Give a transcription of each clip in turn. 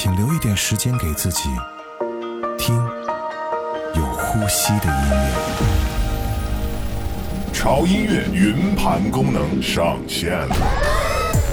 请留一点时间给自己，听有呼吸的音乐。潮音乐云盘功能上线了。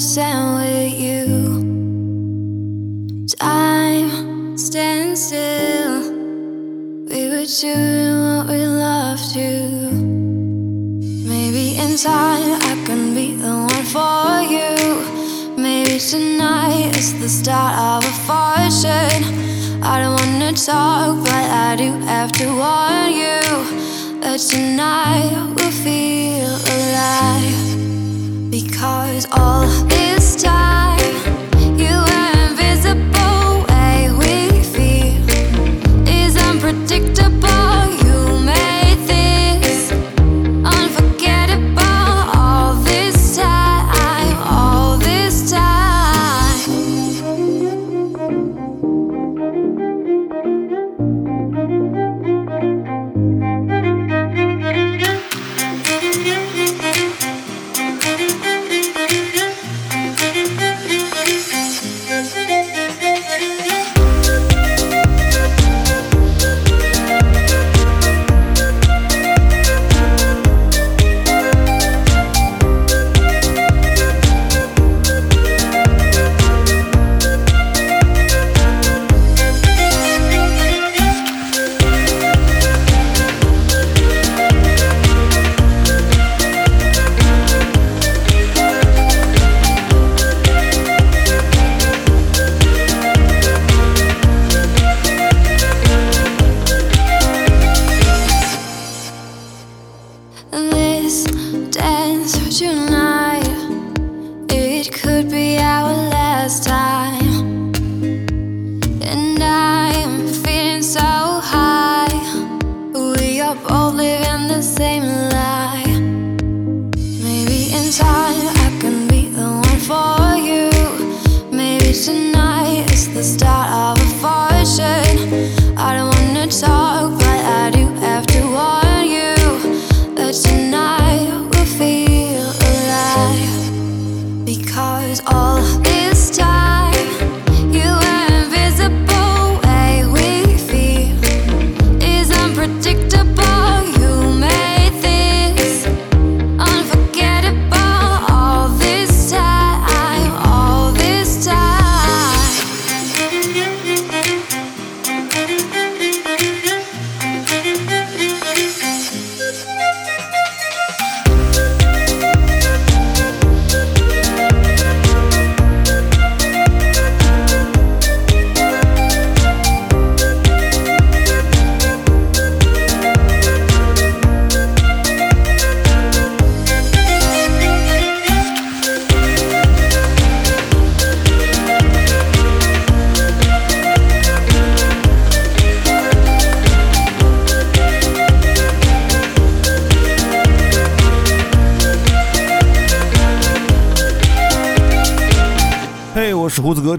100% with you. Time stands still. We were doing what we love to. Maybe in time I can be the one for you. Maybe tonight is the start of a fortune. I don't wanna talk, but I do have to warn you that tonight we'll feel alive. Because all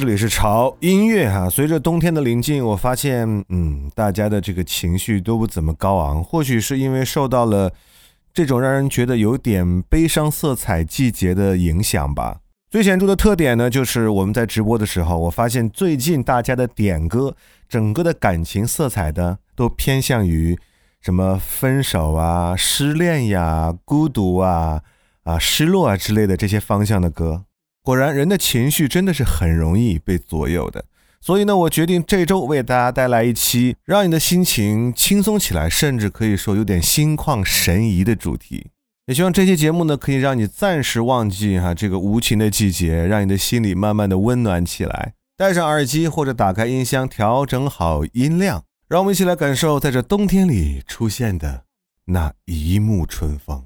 这里是潮音乐哈。随着冬天的临近，我发现，嗯，大家的这个情绪都不怎么高昂，或许是因为受到了这种让人觉得有点悲伤色彩季节的影响吧。最显著的特点呢，就是我们在直播的时候，我发现最近大家的点歌，整个的感情色彩的都偏向于什么分手啊、失恋呀、孤独啊、啊失落啊之类的这些方向的歌。果然，人的情绪真的是很容易被左右的。所以呢，我决定这周为大家带来一期让你的心情轻松起来，甚至可以说有点心旷神怡的主题。也希望这期节目呢，可以让你暂时忘记哈这个无情的季节，让你的心里慢慢的温暖起来。戴上耳机或者打开音箱，调整好音量，让我们一起来感受在这冬天里出现的那一幕春风。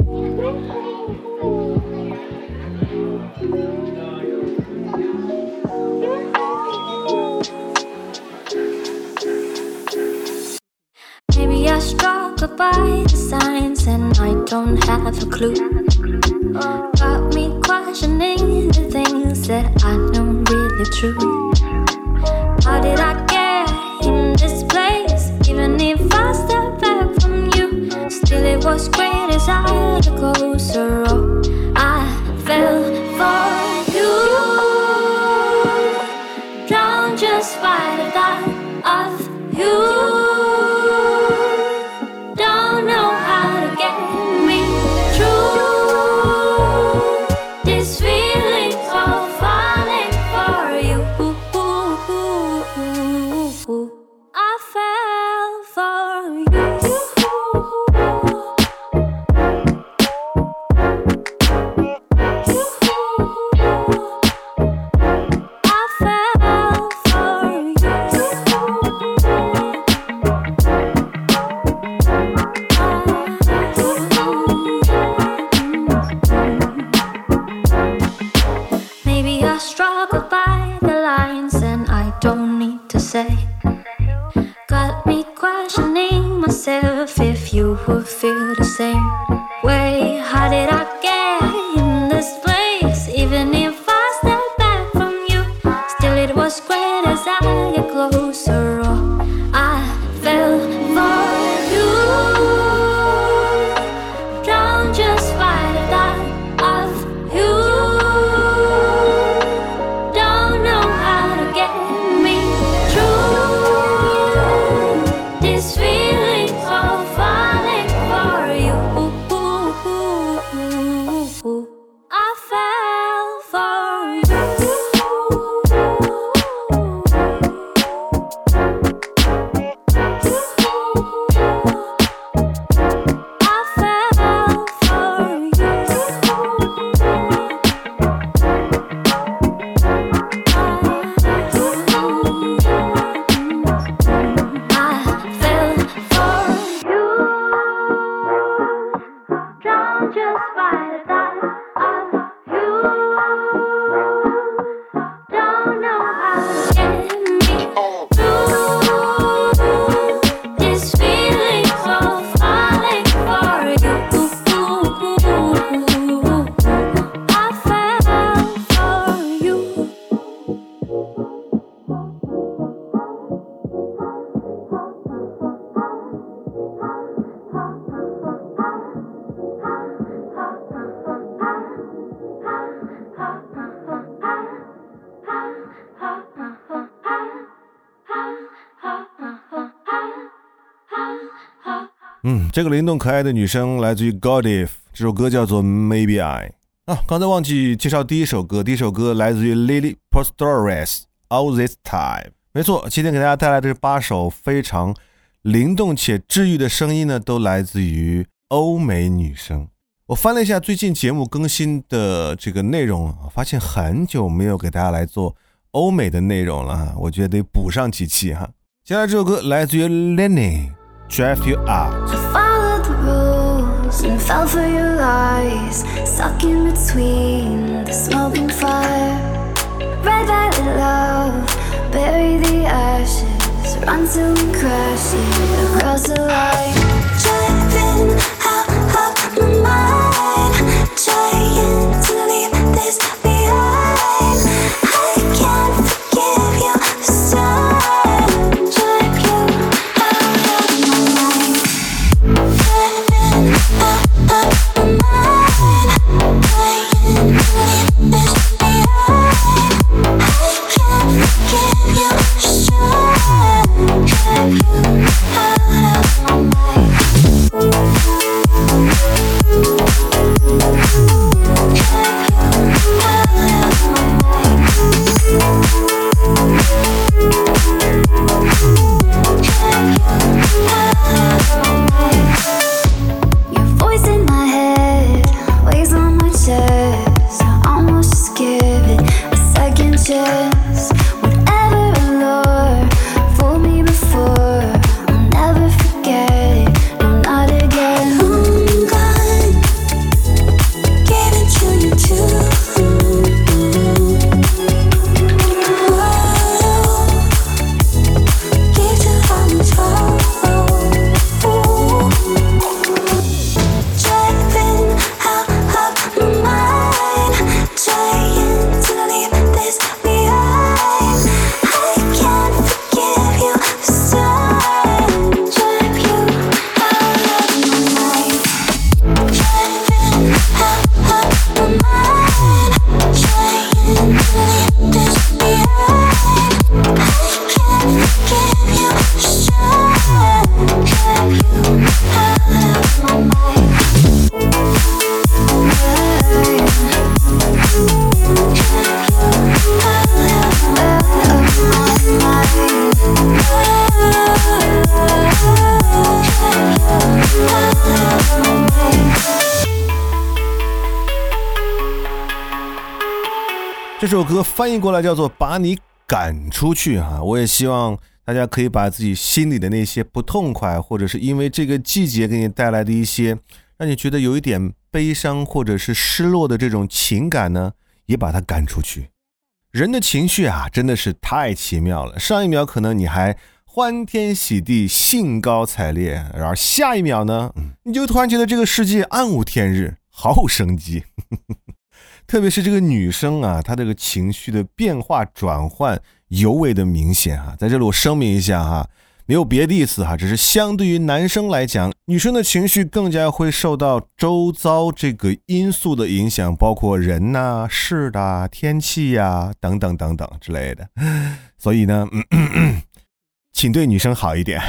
Struggle by the signs and I don't have a clue. Got me questioning the things that I know really true. How did I get in this place? Even if I step back from you, still it was great as I got closer. 这个灵动可爱的女生来自于 Godif，这首歌叫做 Maybe I。啊，刚才忘记介绍第一首歌，第一首歌来自于 Lily Postores All This Time。没错，今天给大家带来的这八首非常灵动且治愈的声音呢，都来自于欧美女生。我翻了一下最近节目更新的这个内容，发现很久没有给大家来做欧美的内容了，我觉得得补上几期哈。接下来这首歌来自于 Lenny。Drive you out。And fell for your lies, stuck in between the smoking fire. Red violet love, bury the ashes, run till we crash it across the line. Driving out of my mind, trying to leave this 这首歌翻译过来叫做“把你赶出去”哈，我也希望大家可以把自己心里的那些不痛快，或者是因为这个季节给你带来的一些让你觉得有一点悲伤或者是失落的这种情感呢，也把它赶出去。人的情绪啊，真的是太奇妙了。上一秒可能你还欢天喜地、兴高采烈，然而下一秒呢，你就突然觉得这个世界暗无天日，毫无生机。特别是这个女生啊，她这个情绪的变化转换尤为的明显啊。在这里我声明一下哈，没有别的意思哈，只是相对于男生来讲，女生的情绪更加会受到周遭这个因素的影响，包括人呐、事的、天气呀等等等等之类的。所以呢，嗯嗯嗯请对女生好一点。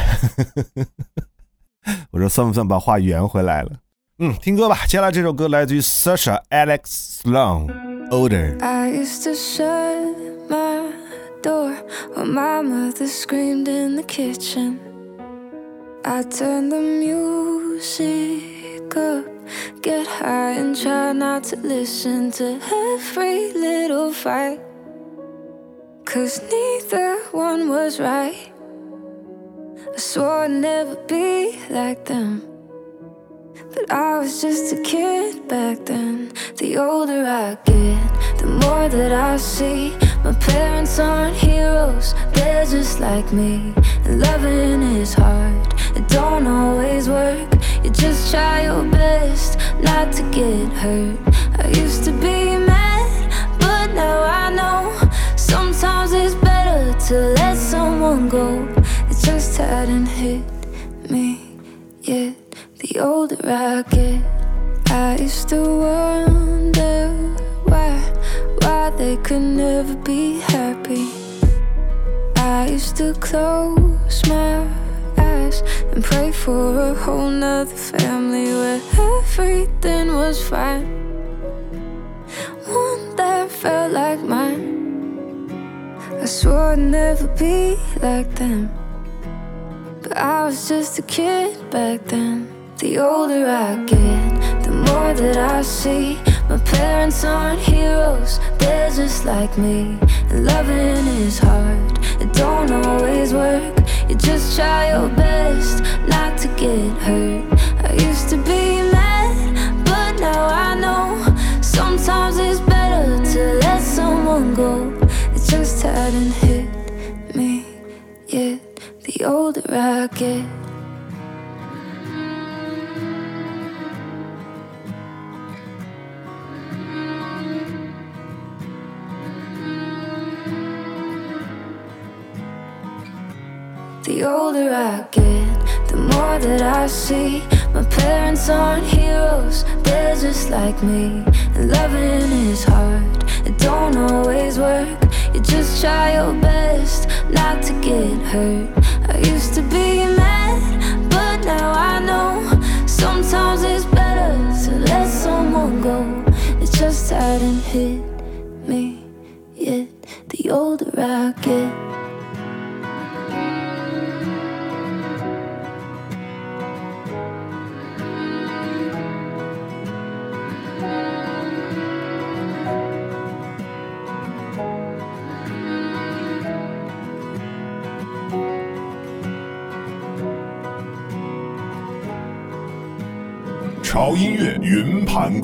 我说算不算把话圆回来了？嗯，听歌吧。接下来这首歌来自于 Sasha Alex Sloan Older。 I used to shut my door when my mother screamed in the kitchen. I turned the music up, get high and try not to listen to every little fight. Cause neither one was right. I swore I'd never be like them. But I was just a kid back then. The older I get, the more that I see. My parents aren't heroes, they're just like me. And loving is hard, it don't always work. You just try your best not to get hurt. I used to be mad, but now I know. Sometimes it's better to let someone go. It just hadn't hit me. I get, I used to wonder why, why they could never be happy. I used to close my eyes and pray for a whole nother family where everything was fine. One that felt like mine. I swore I'd never be like them. But I was just a kid back then. The older I get, the more that I see. My parents aren't heroes, they're just like me. And loving is hard, it don't always work. You just try your best not to get hurt. I used to be mad, but now I know. Sometimes it's better to let someone go. It just hadn't hit me yet. The older I get. The older I get, the more that I see. My parents aren't heroes, they're just like me. And loving is hard, it don't always work. You just try your best not to get hurt. I used to be mad, but now I know. Sometimes it's better to let someone go. It just hadn't hit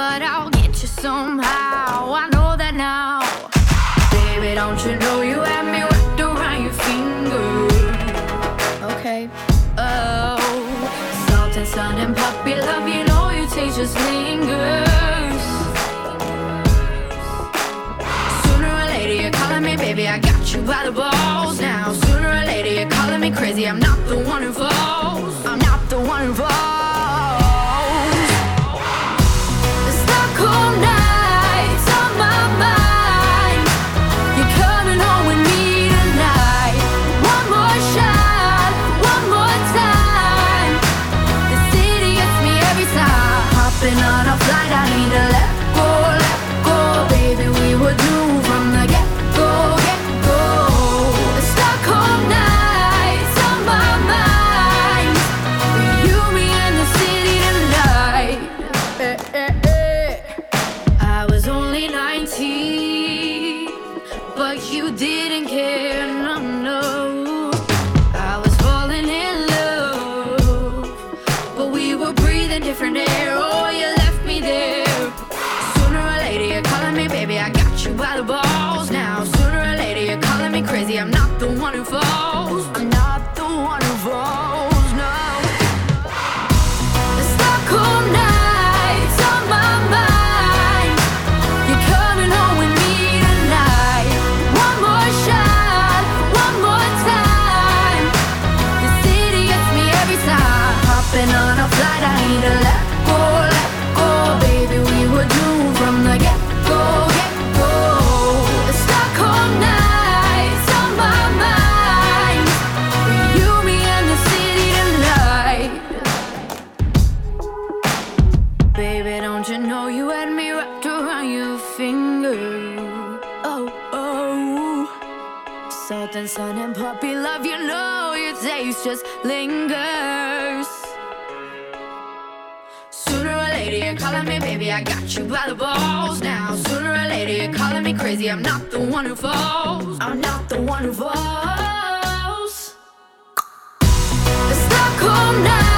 but I'll get you somehow. I know that now. Baby, don't you know you have me wrapped around your finger? Okay. Oh, salt and sun and puppy love, you know your taste just lingers. Sooner or later, you're calling me, baby. I got you by the balls now. Sooner or later, you're calling me crazy. I'm not the one who falls. I'm not the one who you're calling me, baby. I got you by the balls now. Sooner or later, you're calling me crazy. I'm not the one who falls. I'm not the one who falls. The Stockholm nights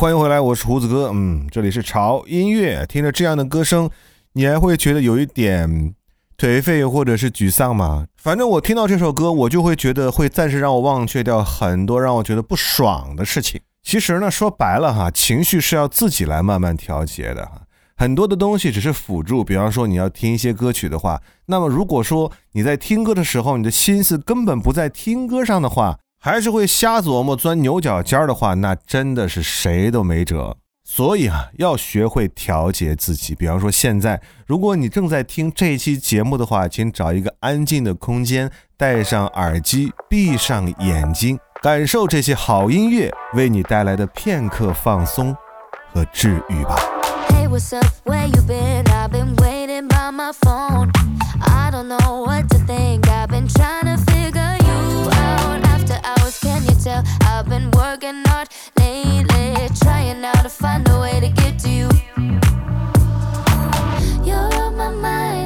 欢迎回来，我是胡子哥。嗯，这里是潮音乐。听着这样的歌声，你还会觉得有一点颓废或者是沮丧吗？反正我听到这首歌，我就会觉得会暂时让我忘却掉很多让我觉得不爽的事情。其实呢，说白了哈，情绪是要自己来慢慢调节的哈。很多的东西只是辅助，比方说你要听一些歌曲的话，那么如果说你在听歌的时候，你的心思根本不在听歌上的话，还是会瞎琢磨、钻牛角尖儿的话，那真的是谁都没辙。所以啊，要学会调节自己。比方说，现在如果你正在听这期节目的话，请找一个安静的空间，戴上耳机，闭上眼睛，感受这些好音乐为你带来的片刻放松和治愈吧。Hey, what's up? Where you been? I've been waiting by my phone. I don't know what to think. I've been trying to can you tell? I've been working hard lately, trying now to find a way to get to you. You're on my mind,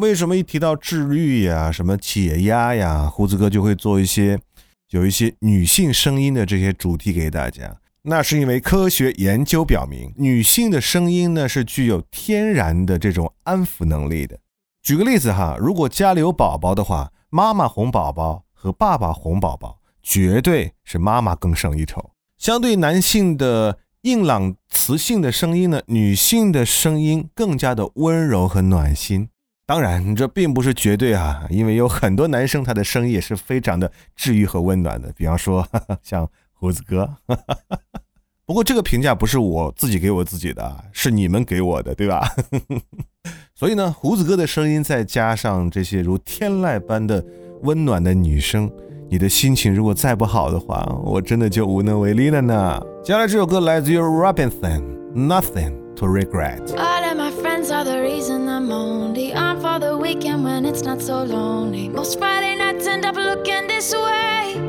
为什么一提到治愈呀、什么解压呀，胡子哥就会做一些有一些女性声音的这些主题给大家？那是因为科学研究表明，女性的声音呢是具有天然的这种安抚能力的。举个例子哈，如果家里有宝宝的话，妈妈哄宝宝和爸爸哄宝宝，绝对是妈妈更胜一筹。相对男性的硬朗磁性的声音呢，女性的声音更加的温柔和暖心。当然，这并不是绝对啊，因为有很多男生他的声音也是非常的治愈和温暖的，比方说哈哈 像胡子哥。不过这个评价不是我自己给我自己的，是你们给我的，对吧？所以呢，胡子哥的声音再加上这些如天籁般的温暖的女声，你的心情如果再不好的话，我真的就无能为力了呢。接下来这首歌来自于 Robinson，《Nothing to Regret》。For the weekend when it's not so lonely. Most Friday nights end up looking this way.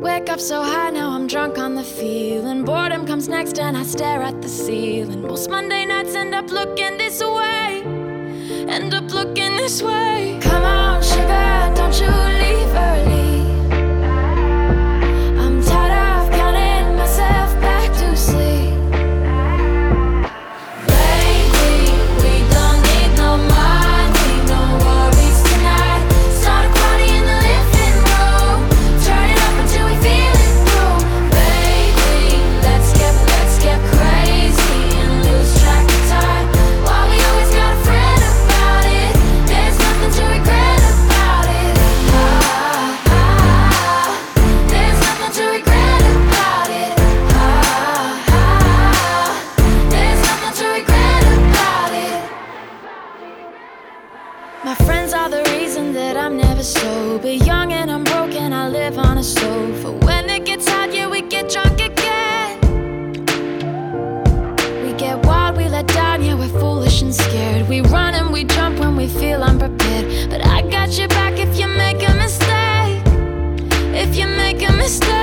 Wake up so high, now I'm drunk on the feeling. Boredom comes next, and I stare at the ceiling. Most Monday nights end up looking this way. End up looking this way. Come on, sugar, don't you leave early. We run and we jump when we feel unprepared. But I got your back if you make a mistake. If you make a mistake,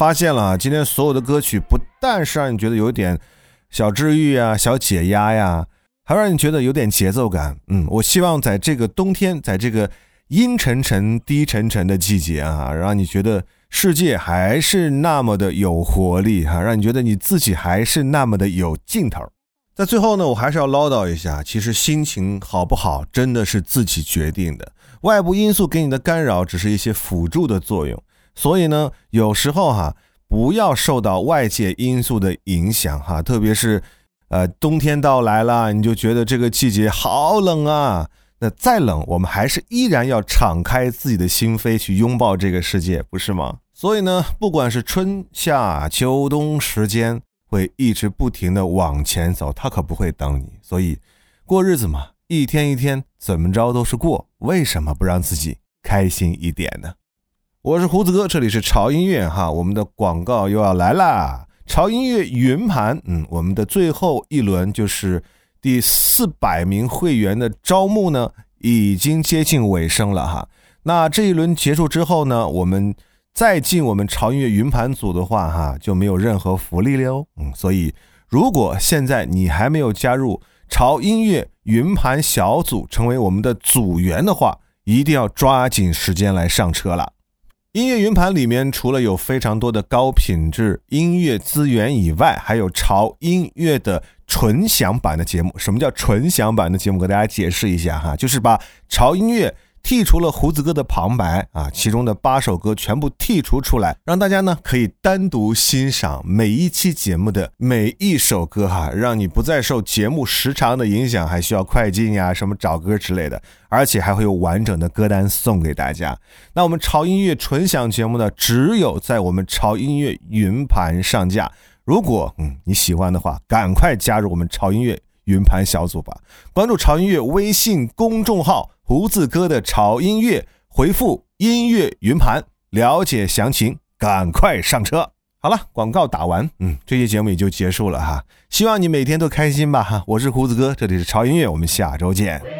发现了，今天所有的歌曲不但是让你觉得有点小治愈啊、小解压呀，还让你觉得有点节奏感。嗯，我希望在这个冬天，在这个阴沉沉、低沉沉的季节啊，让你觉得世界还是那么的有活力哈、让你觉得你自己还是那么的有劲头。在最后呢，我还是要唠叨一下，其实心情好不好真的是自己决定的，外部因素给你的干扰只是一些辅助的作用。所以呢，有时候哈，不要受到外界因素的影响哈，特别是呃冬天到来了，你就觉得这个季节好冷啊。那再冷，我们还是依然要敞开自己的心扉去拥抱这个世界，不是吗？所以呢，不管是春夏秋冬时间，会一直不停的往前走，它可不会等你。所以，过日子嘛，一天一天，怎么着都是过，为什么不让自己开心一点呢？我是胡子哥，这里是潮音乐哈，我们的广告又要来啦！潮音乐云盘，嗯，我们的最后一轮就是第四百名会员的招募呢，已经接近尾声了哈。那这一轮结束之后呢，我们再进我们潮音乐云盘组的话哈，就没有任何福利了哦。嗯，所以如果现在你还没有加入潮音乐云盘小组，成为我们的组员的话，一定要抓紧时间来上车了。音乐云盘里面除了有非常多的高品质音乐资源以外，还有潮音乐的纯享版的节目。什么叫纯享版的节目？给大家解释一下哈，就是把潮音乐剔除了胡子哥的旁白啊，其中的八首歌全部剔除出来，让大家呢可以单独欣赏每一期节目的每一首歌哈，让你不再受节目时长的影响，还需要快进呀、什么找歌之类的，而且还会有完整的歌单送给大家。那我们潮音乐纯享节目呢，只有在我们潮音乐云盘上架。如果嗯你喜欢的话，赶快加入我们潮音乐云盘小组吧！关注潮音乐微信公众号“胡子哥的潮音乐”，回复“音乐云盘”了解详情，赶快上车！好了，广告打完，嗯，这期节目也就结束了哈。希望你每天都开心吧哈！我是胡子哥，这里是潮音乐，我们下周见。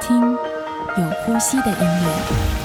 听有呼吸的音乐。